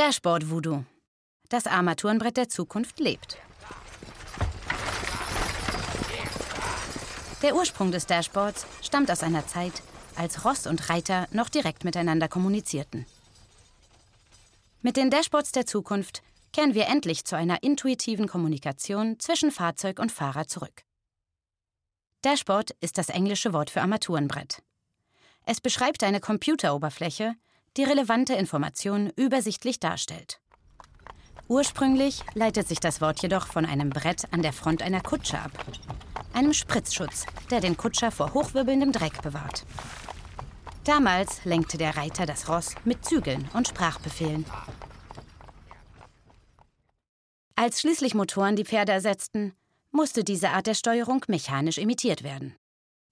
Dashboard Voodoo. Das Armaturenbrett der Zukunft lebt. Der Ursprung des Dashboards stammt aus einer Zeit, als Ross und Reiter noch direkt miteinander kommunizierten. Mit den Dashboards der Zukunft kehren wir endlich zu einer intuitiven Kommunikation zwischen Fahrzeug und Fahrer zurück. Dashboard ist das englische Wort für Armaturenbrett. Es beschreibt eine Computeroberfläche, die relevante Informationen übersichtlich darstellt. Ursprünglich leitet sich das Wort jedoch von einem Brett an der Front einer Kutsche ab. Einem Spritzschutz, der den Kutscher vor hochwirbelndem Dreck bewahrt. Damals lenkte der Reiter das Ross mit Zügeln und Sprachbefehlen. Als schließlich Motoren die Pferde ersetzten, musste diese Art der Steuerung mechanisch imitiert werden.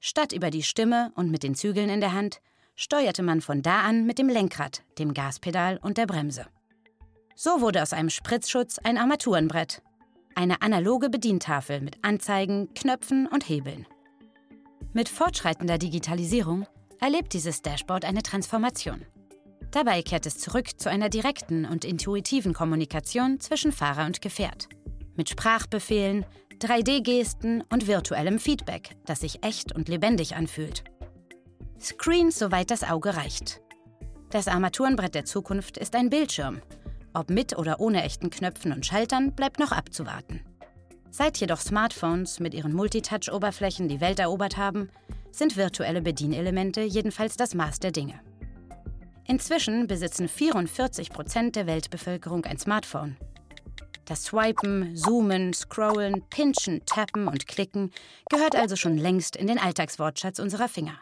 Statt über die Stimme und mit den Zügeln in der Hand, steuerte man von da an mit dem Lenkrad, dem Gaspedal und der Bremse. So wurde aus einem Spritzschutz ein Armaturenbrett, eine analoge Bedientafel mit Anzeigen, Knöpfen und Hebeln. Mit fortschreitender Digitalisierung erlebt dieses Dashboard eine Transformation. Dabei kehrt es zurück zu einer direkten und intuitiven Kommunikation zwischen Fahrer und Gefährt. Mit Sprachbefehlen, 3D-Gesten und virtuellem Feedback, das sich echt und lebendig anfühlt. Screens, soweit das Auge reicht. Das Armaturenbrett der Zukunft ist ein Bildschirm. Ob mit oder ohne echten Knöpfen und Schaltern bleibt noch abzuwarten. Seit jedoch Smartphones mit ihren Multitouch-Oberflächen die Welt erobert haben, sind virtuelle Bedienelemente jedenfalls das Maß der Dinge. Inzwischen besitzen 44 Prozent der Weltbevölkerung ein Smartphone. Das Swipen, Zoomen, Scrollen, Pinchen, Tappen und Klicken gehört also schon längst in den Alltagswortschatz unserer Finger.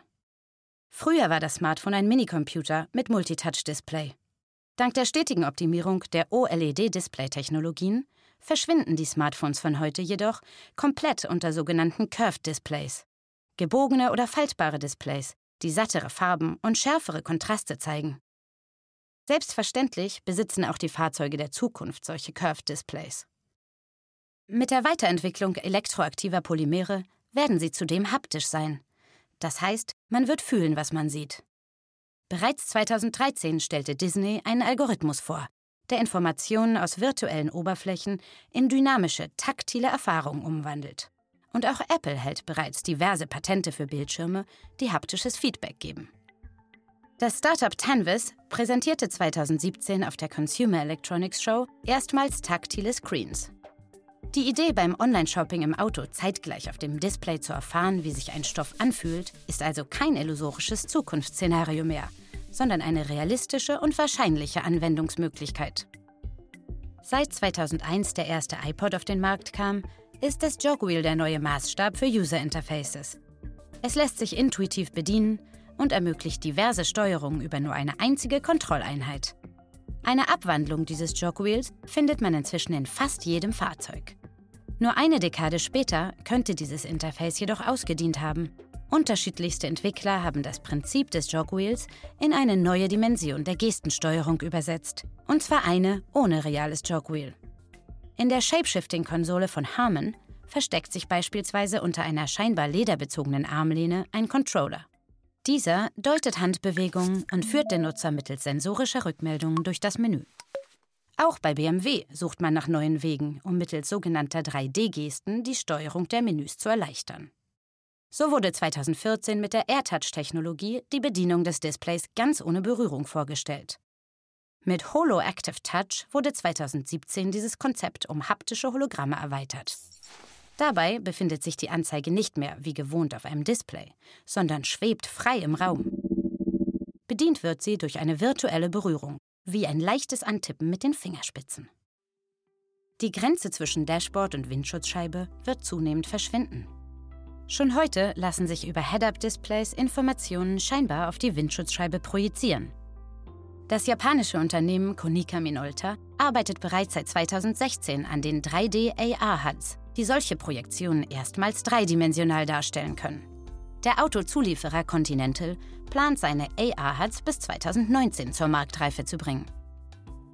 Früher war das Smartphone ein Minicomputer mit Multitouch-Display. Dank der stetigen Optimierung der OLED-Display-Technologien verschwinden die Smartphones von heute jedoch komplett unter sogenannten Curved Displays gebogene oder faltbare Displays, die sattere Farben und schärfere Kontraste zeigen. Selbstverständlich besitzen auch die Fahrzeuge der Zukunft solche Curved-Displays. Mit der Weiterentwicklung elektroaktiver Polymere werden sie zudem haptisch sein. Das heißt, man wird fühlen, was man sieht. Bereits 2013 stellte Disney einen Algorithmus vor, der Informationen aus virtuellen Oberflächen in dynamische, taktile Erfahrungen umwandelt. Und auch Apple hält bereits diverse Patente für Bildschirme, die haptisches Feedback geben. Das Startup Tanvis präsentierte 2017 auf der Consumer Electronics Show erstmals taktile Screens. Die Idee beim Online-Shopping im Auto zeitgleich auf dem Display zu erfahren, wie sich ein Stoff anfühlt, ist also kein illusorisches Zukunftsszenario mehr, sondern eine realistische und wahrscheinliche Anwendungsmöglichkeit. Seit 2001 der erste iPod auf den Markt kam, ist das Jogwheel der neue Maßstab für User Interfaces. Es lässt sich intuitiv bedienen und ermöglicht diverse Steuerungen über nur eine einzige Kontrolleinheit. Eine Abwandlung dieses Jogwheels findet man inzwischen in fast jedem Fahrzeug. Nur eine Dekade später könnte dieses Interface jedoch ausgedient haben. Unterschiedlichste Entwickler haben das Prinzip des Jogwheels in eine neue Dimension der Gestensteuerung übersetzt, und zwar eine ohne reales Jogwheel. In der Shapeshifting-Konsole von Harman versteckt sich beispielsweise unter einer scheinbar lederbezogenen Armlehne ein Controller. Dieser deutet Handbewegungen und führt den Nutzer mittels sensorischer Rückmeldungen durch das Menü. Auch bei BMW sucht man nach neuen Wegen, um mittels sogenannter 3D-Gesten die Steuerung der Menüs zu erleichtern. So wurde 2014 mit der AirTouch-Technologie die Bedienung des Displays ganz ohne Berührung vorgestellt. Mit Holo Active Touch wurde 2017 dieses Konzept um haptische Hologramme erweitert. Dabei befindet sich die Anzeige nicht mehr wie gewohnt auf einem Display, sondern schwebt frei im Raum. Bedient wird sie durch eine virtuelle Berührung, wie ein leichtes Antippen mit den Fingerspitzen. Die Grenze zwischen Dashboard und Windschutzscheibe wird zunehmend verschwinden. Schon heute lassen sich über Head-Up-Displays Informationen scheinbar auf die Windschutzscheibe projizieren, das japanische Unternehmen Konica Minolta arbeitet bereits seit 2016 an den 3D-AR-HUDs, die solche Projektionen erstmals dreidimensional darstellen können. Der Autozulieferer Continental plant seine AR-HUDs bis 2019 zur Marktreife zu bringen.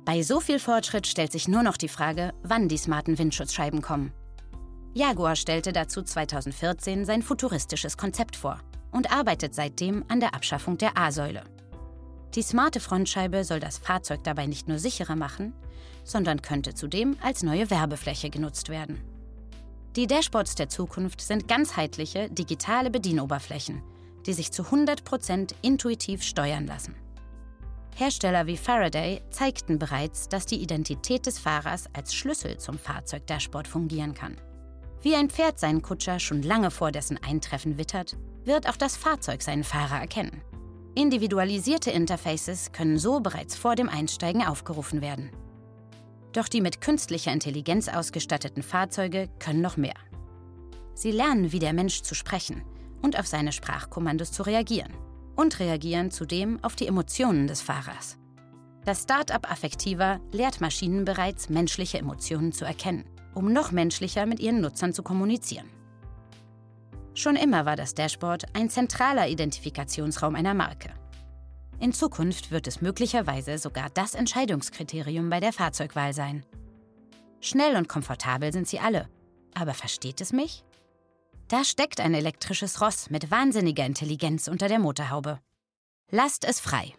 Bei so viel Fortschritt stellt sich nur noch die Frage, wann die smarten Windschutzscheiben kommen. Jaguar stellte dazu 2014 sein futuristisches Konzept vor und arbeitet seitdem an der Abschaffung der A-Säule. Die smarte Frontscheibe soll das Fahrzeug dabei nicht nur sicherer machen, sondern könnte zudem als neue Werbefläche genutzt werden. Die Dashboards der Zukunft sind ganzheitliche, digitale Bedienoberflächen, die sich zu 100% intuitiv steuern lassen. Hersteller wie Faraday zeigten bereits, dass die Identität des Fahrers als Schlüssel zum Fahrzeugdashboard fungieren kann. Wie ein Pferd seinen Kutscher schon lange vor dessen Eintreffen wittert, wird auch das Fahrzeug seinen Fahrer erkennen. Individualisierte Interfaces können so bereits vor dem Einsteigen aufgerufen werden. Doch die mit künstlicher Intelligenz ausgestatteten Fahrzeuge können noch mehr. Sie lernen wie der Mensch zu sprechen und auf seine Sprachkommandos zu reagieren und reagieren zudem auf die Emotionen des Fahrers. Das Start-up Affektiva lehrt Maschinen bereits, menschliche Emotionen zu erkennen um noch menschlicher mit ihren Nutzern zu kommunizieren. Schon immer war das Dashboard ein zentraler Identifikationsraum einer Marke. In Zukunft wird es möglicherweise sogar das Entscheidungskriterium bei der Fahrzeugwahl sein. Schnell und komfortabel sind sie alle, aber versteht es mich? Da steckt ein elektrisches Ross mit wahnsinniger Intelligenz unter der Motorhaube. Lasst es frei.